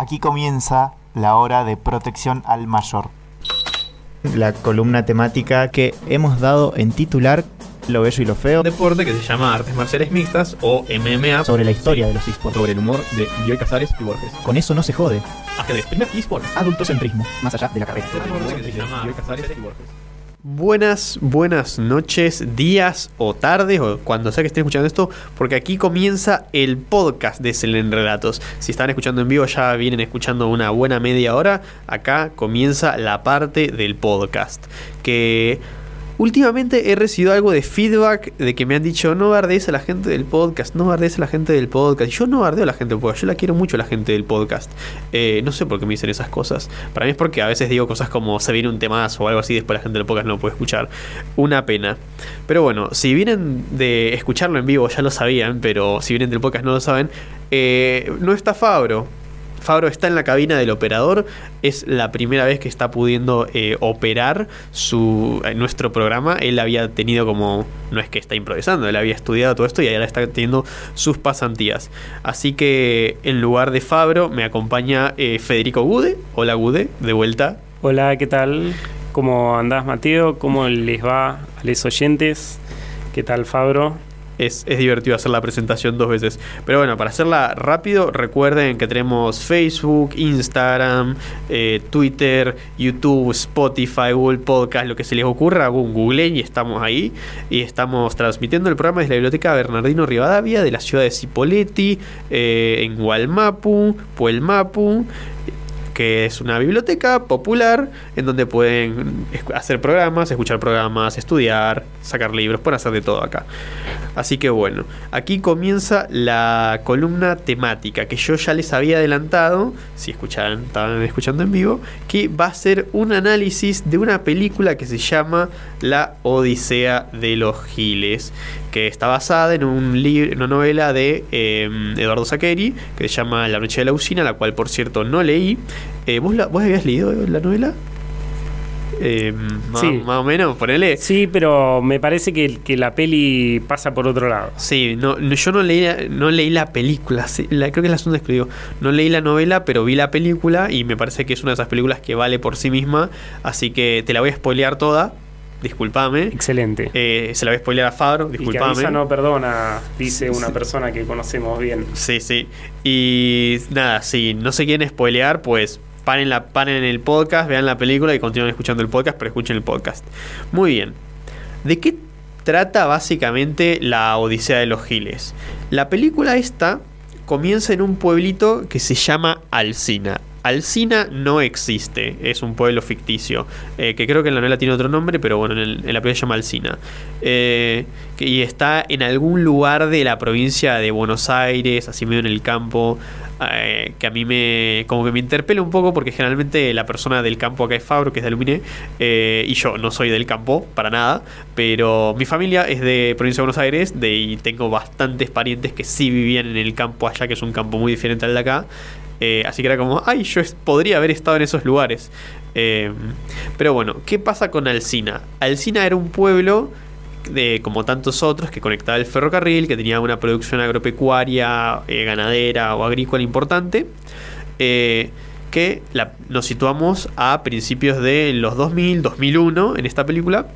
Aquí comienza la hora de protección al mayor. La columna temática que hemos dado en titular Lo bello y lo feo. deporte que se llama Artes Marciales Mixtas o MMA Sobre la historia de los esports. sobre el humor de Bioy Casares y Borges. Con eso no se jode. Ajedrez, primer eSport. Adultocentrismo, más allá de la carrera. Deporte que se llama Bioy Casares y Borges. Buenas, buenas noches, días o tardes, o cuando sea que estén escuchando esto, porque aquí comienza el podcast de Selen Relatos. Si estaban escuchando en vivo, ya vienen escuchando una buena media hora. Acá comienza la parte del podcast. Que últimamente he recibido algo de feedback de que me han dicho: no bardees a la gente del podcast, no bardees a la gente del podcast. Yo no bardeo a la gente del podcast, yo la quiero mucho a la gente del podcast. Eh, no sé por qué me dicen esas cosas. Para mí es porque a veces digo cosas como se viene un temazo o algo así, después la gente del podcast no lo puede escuchar. Una pena. Pero bueno, si vienen de escucharlo en vivo ya lo sabían, pero si vienen del podcast no lo saben, eh, no está Fabro. Fabro está en la cabina del operador. Es la primera vez que está pudiendo eh, operar su, eh, nuestro programa. Él había tenido como. No es que está improvisando, él había estudiado todo esto y ahora está teniendo sus pasantías. Así que en lugar de Fabro me acompaña eh, Federico Gude. Hola Gude, de vuelta. Hola, ¿qué tal? ¿Cómo andás, Mateo? ¿Cómo les va a los oyentes? ¿Qué tal, Fabro? Es, es divertido hacer la presentación dos veces. Pero bueno, para hacerla rápido, recuerden que tenemos Facebook, Instagram, eh, Twitter, YouTube, Spotify, Google Podcast, lo que se les ocurra, Google, Google y estamos ahí. Y estamos transmitiendo el programa desde la Biblioteca Bernardino Rivadavia de la ciudad de Cipolletti, eh, en Gualmapu, Puelmapu que es una biblioteca popular en donde pueden hacer programas, escuchar programas, estudiar, sacar libros, pueden hacer de todo acá. Así que bueno, aquí comienza la columna temática que yo ya les había adelantado, si escuchaban, estaban escuchando en vivo, que va a ser un análisis de una película que se llama La Odisea de los Giles, que está basada en un una novela de eh, Eduardo Saqueri, que se llama La Noche de la Usina, la cual por cierto no leí. Eh, ¿vos, la- ¿Vos habías leído la novela? Eh, más, Sí. más o menos, ponele. Sí, pero me parece que, que la peli pasa por otro lado. Sí, no, yo no leí, no leí la película, la- creo que es la segunda vez que digo. No leí la novela, pero vi la película y me parece que es una de esas películas que vale por sí misma, así que te la voy a spoilear toda, discúlpame. Excelente. Eh, se la voy a spoilear a Fabro, y que avisa no perdona, dice Sí, una sí. persona que conocemos bien. Sí, sí. Y nada, si no se quieren spoilear, pues paren, la, paren el podcast, vean la película y continúen escuchando el podcast, pero escuchen el podcast. Muy bien. ¿De qué trata básicamente la Odisea de los Giles? La película esta comienza en un pueblito que se llama Alcina. Alcina no existe, es un pueblo ficticio, eh, que creo que en la novela tiene otro nombre, pero bueno, en, la película se llama Alcina. Eh, y está en algún lugar de la provincia de Buenos Aires, así medio en el campo, eh, que a mí me como que me interpela un poco porque generalmente la persona del campo acá es Fabro, que es de Aluminé, y yo no soy del campo, para nada, pero mi familia es de provincia de Buenos Aires de, y tengo bastantes parientes que sí vivían en el campo allá, que es un campo muy diferente al de acá. Eh, así que era como, ay, yo podría haber estado en esos lugares. Eh, pero bueno, ¿qué pasa con Alcina? Alcina era un pueblo de, como tantos otros que conectaba el ferrocarril, que tenía una producción agropecuaria, eh, ganadera o agrícola importante. que nos situamos a principios de los 2000, 2001 en esta película.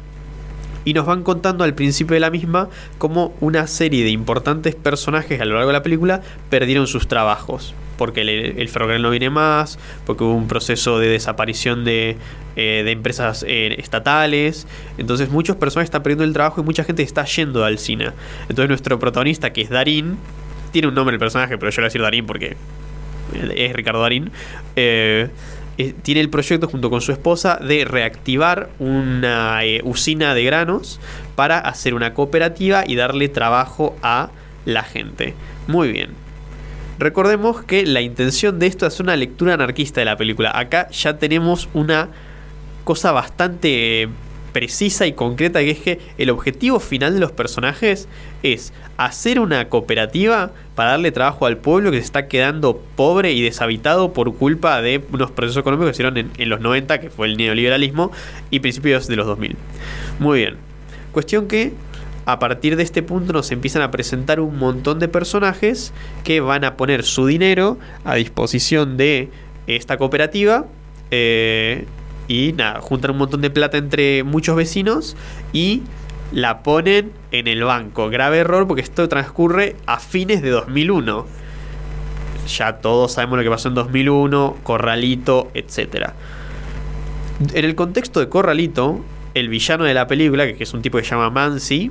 Y nos van contando al principio de la misma cómo una serie de importantes personajes a lo largo de la película perdieron sus trabajos. Porque el, el ferrocarril no viene más, porque hubo un proceso de desaparición de, eh, de empresas eh, estatales. Entonces muchos personajes están perdiendo el trabajo y mucha gente está yendo al cine. Entonces nuestro protagonista, que es Darín, tiene un nombre el personaje, pero yo le voy a decir Darín porque es Ricardo Darín, eh, tiene el proyecto junto con su esposa de reactivar una usina de granos para hacer una cooperativa y darle trabajo a la gente. Muy bien. Recordemos que la intención de esto es una lectura anarquista de la película. Acá ya tenemos una cosa bastante eh, precisa y concreta que es que el objetivo final de los personajes es hacer una cooperativa para darle trabajo al pueblo que se está quedando pobre y deshabitado por culpa de unos procesos económicos que se hicieron en, en los 90, que fue el neoliberalismo, y principios de los 2000. Muy bien. Cuestión que a partir de este punto nos empiezan a presentar un montón de personajes que van a poner su dinero a disposición de esta cooperativa. eh, y nada, juntan un montón de plata entre muchos vecinos y la ponen en el banco. Grave error porque esto transcurre a fines de 2001. Ya todos sabemos lo que pasó en 2001, Corralito, etc. En el contexto de Corralito, el villano de la película, que es un tipo que se llama Mansi,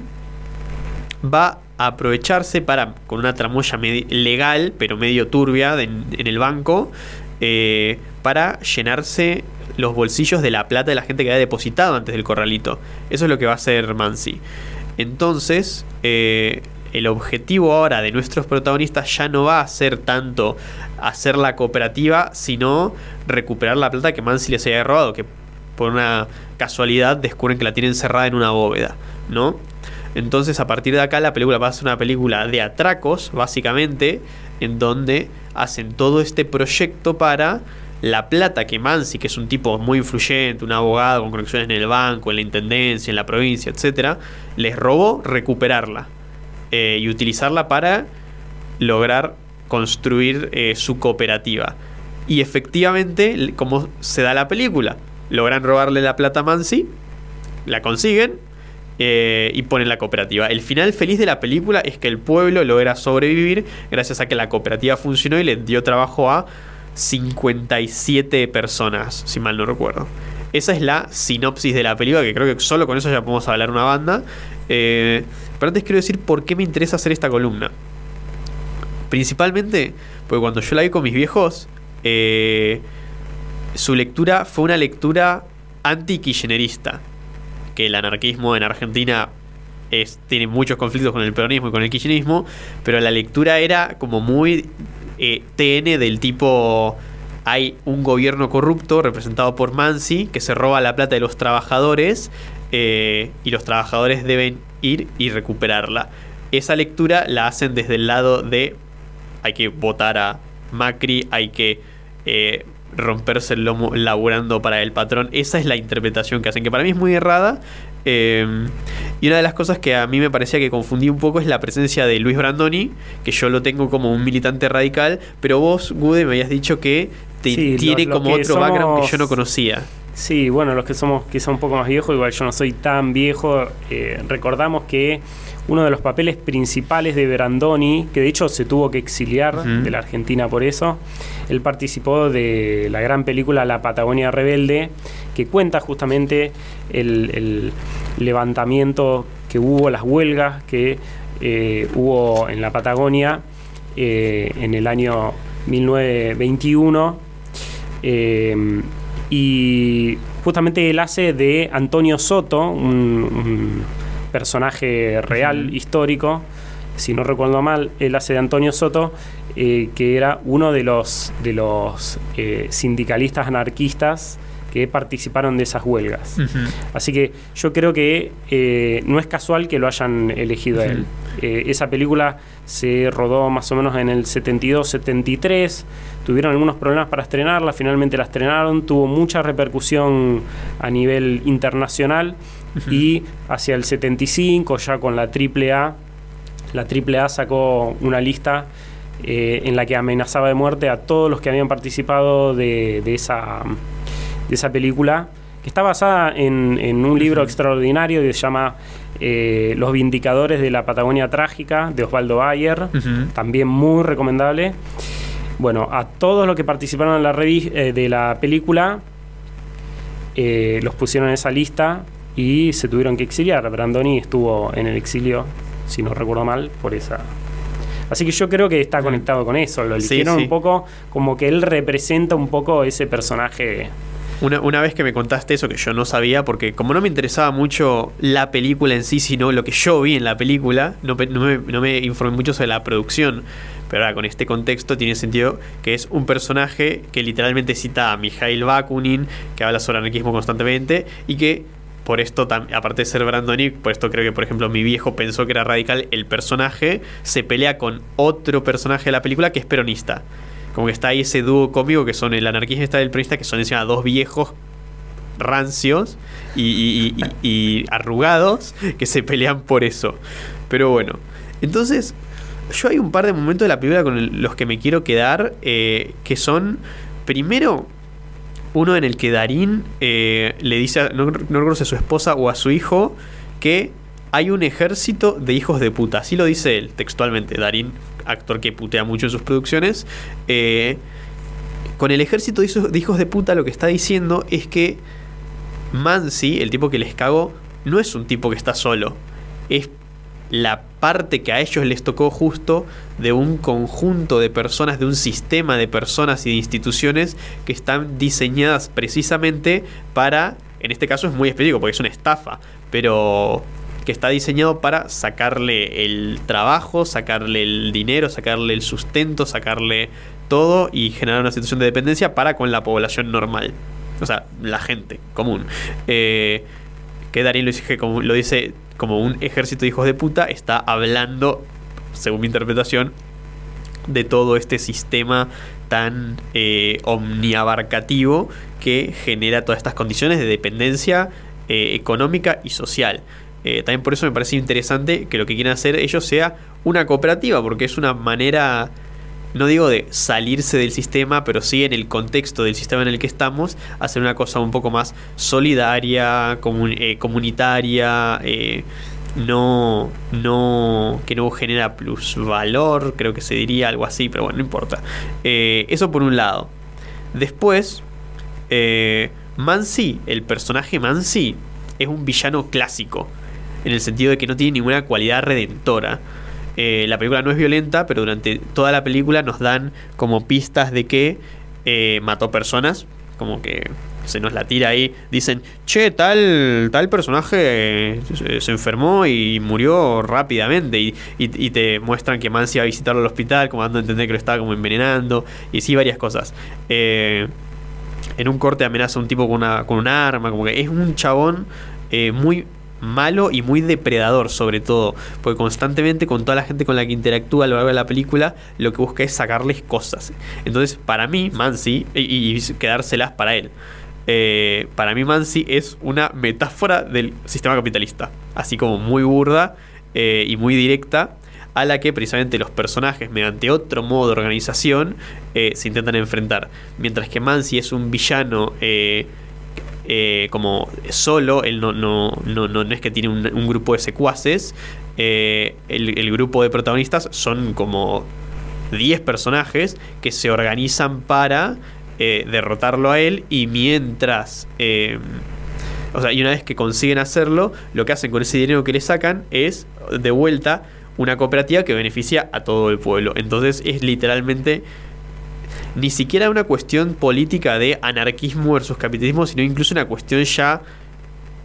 va a aprovecharse para, con una tramoya legal, pero medio turbia en el banco, eh, para llenarse los bolsillos de la plata de la gente que había depositado antes del corralito. Eso es lo que va a hacer Mansi. Entonces, eh, el objetivo ahora de nuestros protagonistas ya no va a ser tanto hacer la cooperativa, sino recuperar la plata que Mansi les había robado, que por una casualidad descubren que la tienen cerrada en una bóveda, ¿no? Entonces, a partir de acá, la película va a ser una película de atracos, básicamente, en donde hacen todo este proyecto para la plata que Mansi, que es un tipo muy influyente, un abogado con conexiones en el banco, en la intendencia, en la provincia, etcétera, les robó recuperarla eh, y utilizarla para lograr construir eh, su cooperativa. Y efectivamente, como se da la película, logran robarle la plata a Mansi, la consiguen eh, y ponen la cooperativa. El final feliz de la película es que el pueblo logra sobrevivir gracias a que la cooperativa funcionó y le dio trabajo a 57 personas, si mal no recuerdo. Esa es la sinopsis de la película, que creo que solo con eso ya podemos hablar una banda. Eh, pero antes quiero decir por qué me interesa hacer esta columna. Principalmente porque cuando yo la vi con mis viejos, eh, su lectura fue una lectura anti-kirchnerista. Que el anarquismo en Argentina tiene muchos conflictos con el peronismo y con el kirchnerismo, pero la lectura era como muy eh, TN del tipo hay un gobierno corrupto representado por Mansi que se roba la plata de los trabajadores eh, y los trabajadores deben ir y recuperarla. Esa lectura la hacen desde el lado de hay que votar a Macri, hay que eh, romperse el lomo laburando para el patrón. Esa es la interpretación que hacen, que para mí es muy errada. Eh, y una de las cosas que a mí me parecía que confundí un poco es la presencia de Luis Brandoni, que yo lo tengo como un militante radical, pero vos, Gude, me habías dicho que te- Sí, tiene lo- lo como otro background que somos- yo no conocía. Sí, bueno, los que somos quizá un poco más viejos, igual yo no soy tan viejo, eh, recordamos que uno de los papeles principales de Brandoni, que de hecho se tuvo que exiliar de la Argentina por eso, él participó de la gran película La Patagonia Rebelde, que cuenta justamente el, el levantamiento que hubo, las huelgas que eh, hubo en la Patagonia eh, en el año 1921. Eh, y justamente él hace de Antonio Soto, un, un personaje real, histórico. Si no recuerdo mal, él hace de Antonio Soto, eh, que era uno de los, de los eh, sindicalistas anarquistas que participaron de esas huelgas. Así que yo creo que eh, no es casual que lo hayan elegido a él. Eh, esa película se rodó más o menos en el 72-73. Tuvieron algunos problemas para estrenarla, finalmente la estrenaron. Tuvo mucha repercusión a nivel internacional. Y hacia el 75, ya con la AAA, la AAA sacó una lista eh, en la que amenazaba de muerte a todos los que habían participado de, de esa, de esa película, que está basada en, en un libro extraordinario que se llama eh, Los Vindicadores de la Patagonia Trágica, de Osvaldo Bayer, también muy recomendable. Bueno, a todos los que participaron en la eh, de la película eh, los pusieron en esa lista y se tuvieron que exiliar. Brandoni estuvo en el exilio, si no recuerdo mal, por esa. Así que yo creo que está conectado con eso. Lo eligieron sí. un poco como que él representa un poco ese personaje. Una, una vez que me contaste eso que yo no sabía, porque como no me interesaba mucho la película en sí, sino lo que yo vi en la película, no, no me, no me informé mucho sobre la producción. Pero ahora con este contexto tiene sentido que es un personaje que literalmente cita a Mikhail Bakunin, que habla sobre anarquismo constantemente, y que por esto, aparte de ser Brandoni, por esto creo que, por ejemplo, mi viejo pensó que era radical, el personaje se pelea con otro personaje de la película que es peronista. Como que está ahí ese dúo cómico que son el anarquista y el peronista, que son encima dos viejos rancios y, y- arrugados que se pelean por eso. Pero bueno, entonces yo hay un par de momentos de la película con los que me quiero quedar eh, que son, primero, uno en el que Darín eh, le dice, a, no, no a su esposa o a su hijo, que hay un ejército de hijos de puta. Así lo dice él textualmente. Darín, actor que putea mucho en sus producciones. eh, con el ejército de hijos, de puta lo que está diciendo es que Mansi, el tipo que les cago, no es un tipo que está solo. Es la parte que a ellos les tocó justo de un conjunto de personas, de un sistema de personas y de instituciones que están diseñadas precisamente para, en este caso es muy específico porque es una estafa, pero que está diseñado para sacarle el trabajo, sacarle el dinero, sacarle el sustento, sacarle todo y generar una situación de dependencia para con la población normal. O sea, la gente común. Eh, que Darín lo dice, como, lo dice como un ejército de hijos de puta, está hablando, según mi interpretación, de todo este sistema tan eh, omniabarcativo que genera todas estas condiciones de dependencia eh, económica y social. Eh, también por eso me parece interesante que lo que quieren hacer ellos sea una cooperativa, porque es una manera, no digo de salirse del sistema, pero sí en el contexto del sistema en el que estamos, hacer una cosa un poco más solidaria, eh, comunitaria, eh, no, no, que no genera plusvalor, creo que se diría algo así, pero bueno, no importa. Eh, eso por un lado. Después, Mansi, el personaje Mansi, es un villano clásico, en el sentido de que no tiene ninguna cualidad redentora. Eh, la película no es violenta, pero durante toda la película nos dan como pistas de que eh, mató personas, como que se nos la tira ahí. Dicen, che, tal, tal personaje eh, se, enfermó y murió rápidamente. Y, y- te muestran que Mansi va a visitarlo al hospital, como dando a entender que lo estaba como envenenando. Y sí, varias cosas. En un corte amenaza a un tipo con, una, con un arma. Como que es un chabón eh, muy malo y muy depredador sobre todo. Porque constantemente con toda la gente con la que interactúa a lo largo de la película, lo que busca es sacarles cosas. Entonces, para mí, Mansi, y, quedárselas para él. Eh, para mí Mansi es una metáfora del sistema capitalista. Así como muy burda eh, y muy directa. A la que precisamente los personajes, mediante otro modo de organización, eh, se intentan enfrentar. Mientras que Mansi es un villano eh, como solo, él no, no, no, no, es que tiene un, grupo de secuaces. eh, el, grupo de protagonistas son como 10 personajes que se organizan para eh, derrotarlo a él y mientras... o sea, y una vez que consiguen hacerlo, lo que hacen con ese dinero que le sacan es, de vuelta, una cooperativa que beneficia a todo el pueblo. Entonces es literalmente ni siquiera una cuestión política de anarquismo versus capitalismo, sino incluso una cuestión ya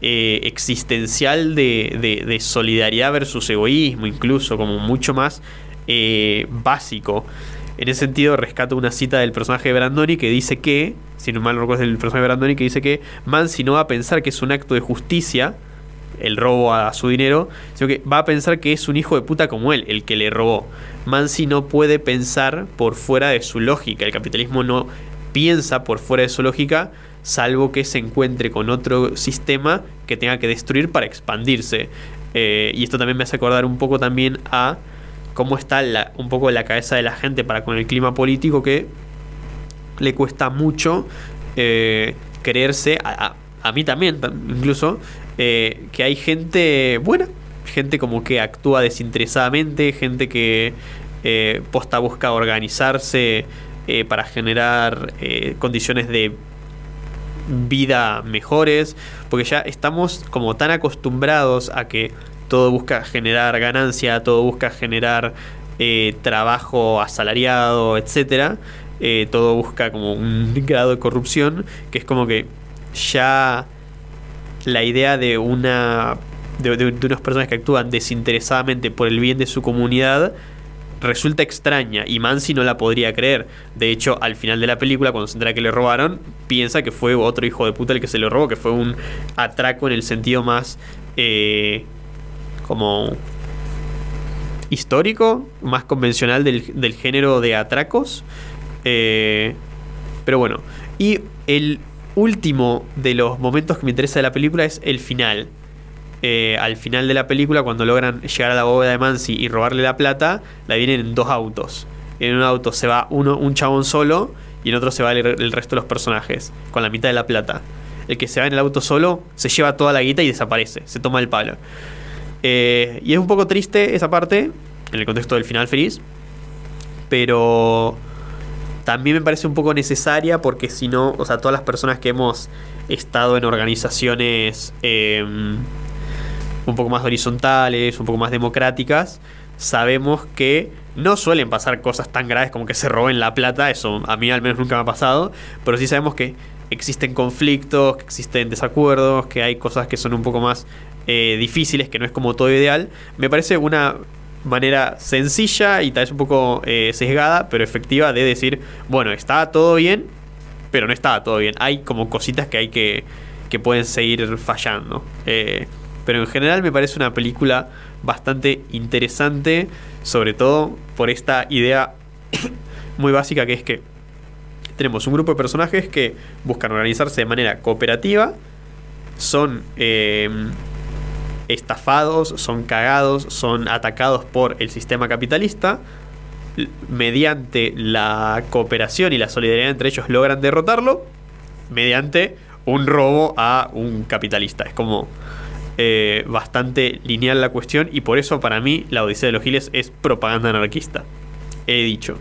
eh, existencial de, de- solidaridad versus egoísmo, incluso como mucho más eh, básico. En ese sentido, rescato una cita del personaje de Brandoni que dice que, si no mal recuerdo, es el personaje de Brandoni que dice que Mansi no va a pensar que es un acto de justicia el robo a su dinero, sino que va a pensar que es un hijo de puta como él, el que le robó. Mansi no puede pensar por fuera de su lógica. El capitalismo no piensa por fuera de su lógica, salvo que se encuentre con otro sistema que tenga que destruir para expandirse. Eh, y esto también me hace acordar un poco también a cómo está la- un poco la cabeza de la gente para con el clima político que le cuesta mucho eh, creerse, a, mí también tam- incluso, eh, que hay gente buena, gente como que actúa desinteresadamente, gente que eh, posta busca organizarse eh, para generar condiciones de vida mejores, porque ya estamos como tan acostumbrados a que todo busca generar ganancia, todo busca generar trabajo asalariado, etcétera, todo busca como un grado de corrupción, que es como que ya la idea de una de, unas personas que actúan desinteresadamente por el bien de su comunidad resulta extraña y Mansi no la podría creer. De hecho, al final de la película, cuando se entera que le robaron, piensa que fue otro hijo de puta el que se lo robó, que fue un atraco en el sentido más eh, como histórico, más convencional del, del género de atracos. Eh, pero bueno, y el último de los momentos que me interesa de la película es el final. Eh, al final de la película, cuando logran llegar a la bóveda de Mansi y robarle la plata, la vienen en dos autos. En un auto se va uno, un chabón solo y en otro se va el, resto de los personajes, con la mitad de la plata. El que se va en el auto solo se lleva toda la guita y desaparece, se toma el palo. Eh, y es un poco triste esa parte, en el contexto del final feliz, pero también me parece un poco necesaria porque si no, o sea, todas las personas que hemos estado en organizaciones eh, un poco más horizontales, un poco más democráticas, sabemos que no suelen pasar cosas tan graves como que se roben la plata, eso a mí al menos nunca me ha pasado, pero sí sabemos que existen conflictos, que existen desacuerdos, que hay cosas que son un poco más eh, difíciles, que no es como todo ideal. Me parece una manera sencilla y tal vez un poco eh, sesgada, pero efectiva de decir, bueno, está todo bien, pero no está todo bien. Hay como cositas que hay que, que pueden seguir fallando. Eh, pero en general me parece una película bastante interesante, sobre todo por esta idea muy básica que es que tenemos un grupo de personajes que buscan organizarse de manera cooperativa, son eh, estafados, son cagados, son atacados por el sistema capitalista. Mediante la cooperación y la solidaridad entre ellos logran derrotarlo. Mediante un robo a un capitalista. Es como eh, bastante lineal la cuestión. Y por eso para mí la Odisea de los Giles es propaganda anarquista. He dicho.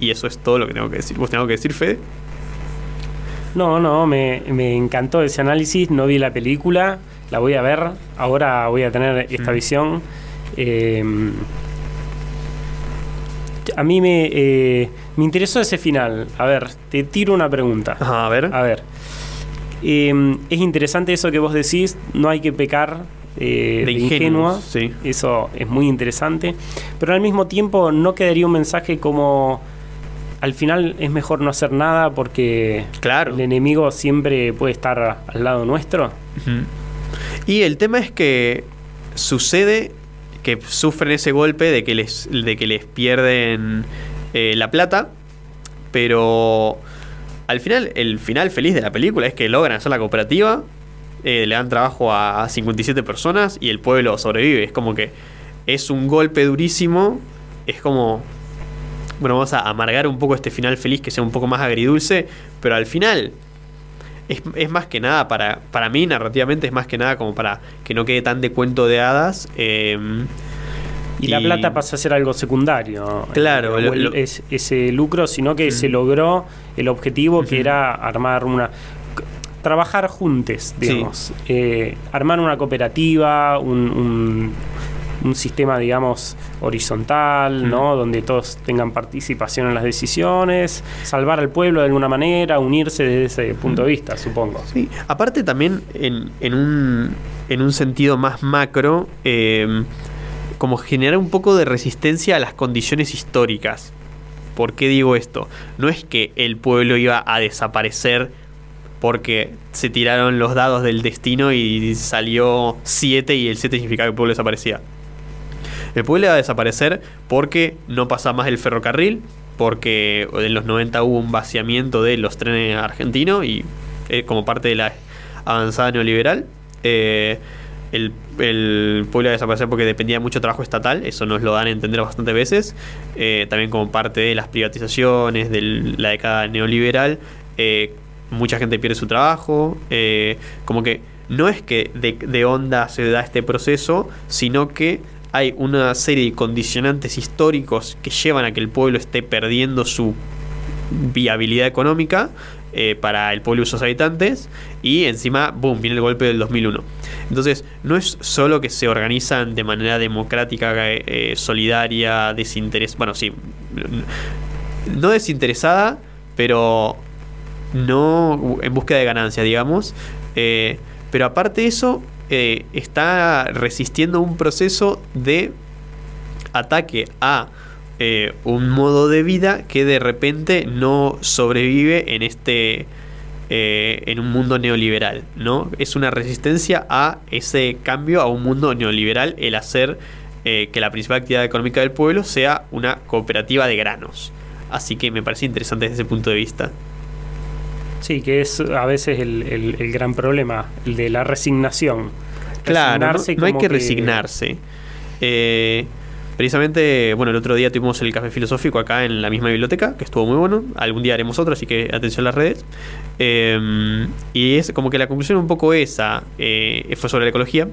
Y eso es todo lo que tengo que decir. ¿Vos tengo que decir, Fede? No, no, me, me encantó ese análisis, no vi la película, la voy a ver, ahora voy a tener esta Mm. visión. Eh, a mí me, eh, me interesó ese final. A ver, te tiro una pregunta. Ajá, a ver. A ver. Eh, es interesante eso que vos decís, no hay que pecar eh, De de, ingenuos, ingenua. sí. Eso es muy interesante. Pero al mismo tiempo no quedaría un mensaje como al final es mejor no hacer nada porque Claro. el enemigo siempre puede estar al lado nuestro. Ujú. Y el tema es que sucede que sufren ese golpe de que les, de que les pierden eh, la plata, pero al final, el final feliz de la película es que logran hacer la cooperativa, eh, le dan trabajo a 57 personas y el pueblo sobrevive. Es como que es un golpe durísimo, es como... Bueno, vamos a amargar un poco este final feliz que sea un poco más agridulce, pero al final es, es más que nada para, para mí, narrativamente, es más que nada como para que no quede tan de cuento de hadas. eh, Y, la plata pasa a ser algo secundario. Claro, Eh, el- lo- es, ese lucro, sino que se Ujú. logró el objetivo que era armar una. Trabajar juntos, Sí. digamos. Eh, armar una cooperativa, un, un- un sistema, digamos, horizontal, Ujú. ¿no? Donde todos tengan participación en las decisiones, salvar al pueblo de alguna manera, unirse desde ese punto de vista, supongo. Sí, aparte también en, en un, en un sentido más macro, eh, como generar un poco de resistencia a las condiciones históricas. ¿Por qué digo esto? No es que el pueblo iba a desaparecer porque se tiraron los dados del destino y salió 7 y el 7 significaba que el pueblo desaparecía. El pueblo iba a desaparecer porque no pasaba más el ferrocarril, porque en los 90 hubo un vaciamiento de los trenes argentinos y eh, como parte de la avanzada neoliberal. eh, el, pueblo iba a desaparecer porque dependía de mucho trabajo estatal, eso nos lo dan a entender bastantes veces. eh, también como parte de las privatizaciones, de la década neoliberal, mucha gente pierde su trabajo. como que no es que de onda se da este proceso, sino que hay una serie de condicionantes históricos que llevan a que el pueblo esté perdiendo su viabilidad económica eh, para el pueblo y sus habitantes y encima, boom, viene el golpe del 2001. Entonces, no es solo que se organizan de manera democrática, eh, solidaria, desinteres... Bueno, sí, no desinteresada, pero no en búsqueda de ganancia, digamos. Eh, pero aparte de eso, eh, está resistiendo un proceso de ataque a eh, un modo de vida que de repente no sobrevive en este eh, en un mundo neoliberal, ¿no? Es una resistencia a ese cambio a un mundo neoliberal, el hacer que la principal actividad económica del pueblo sea una cooperativa de granos. Así que me parece interesante desde ese punto de vista. Sí, que es a veces el, el- el gran problema, el de la resignación. Claro, no, hay que resignarse. Eh, precisamente, bueno, el otro día tuvimos el café filosófico acá en la misma biblioteca, que estuvo muy bueno. Algún día haremos otro, así que atención a las redes. Eh, y es como que la conclusión un poco esa, eh, fue sobre la ecología.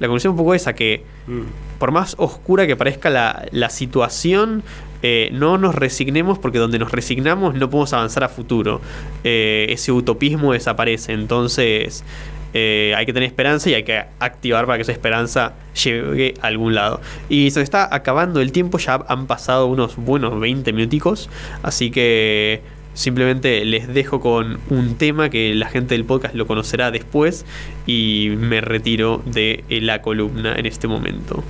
La conclusión un poco esa que Mm. por más oscura que parezca la, la situación, eh, no nos resignemos porque donde nos resignamos no podemos avanzar a futuro. Eh, ese utopismo desaparece. Entonces eh, hay que tener esperanza y hay que activar para que esa esperanza llegue a algún lado. Y se está acabando el tiempo, ya han pasado unos buenos 20 minuticos. Así que simplemente les dejo con un tema que la gente del podcast lo conocerá después y me retiro de la columna en este momento.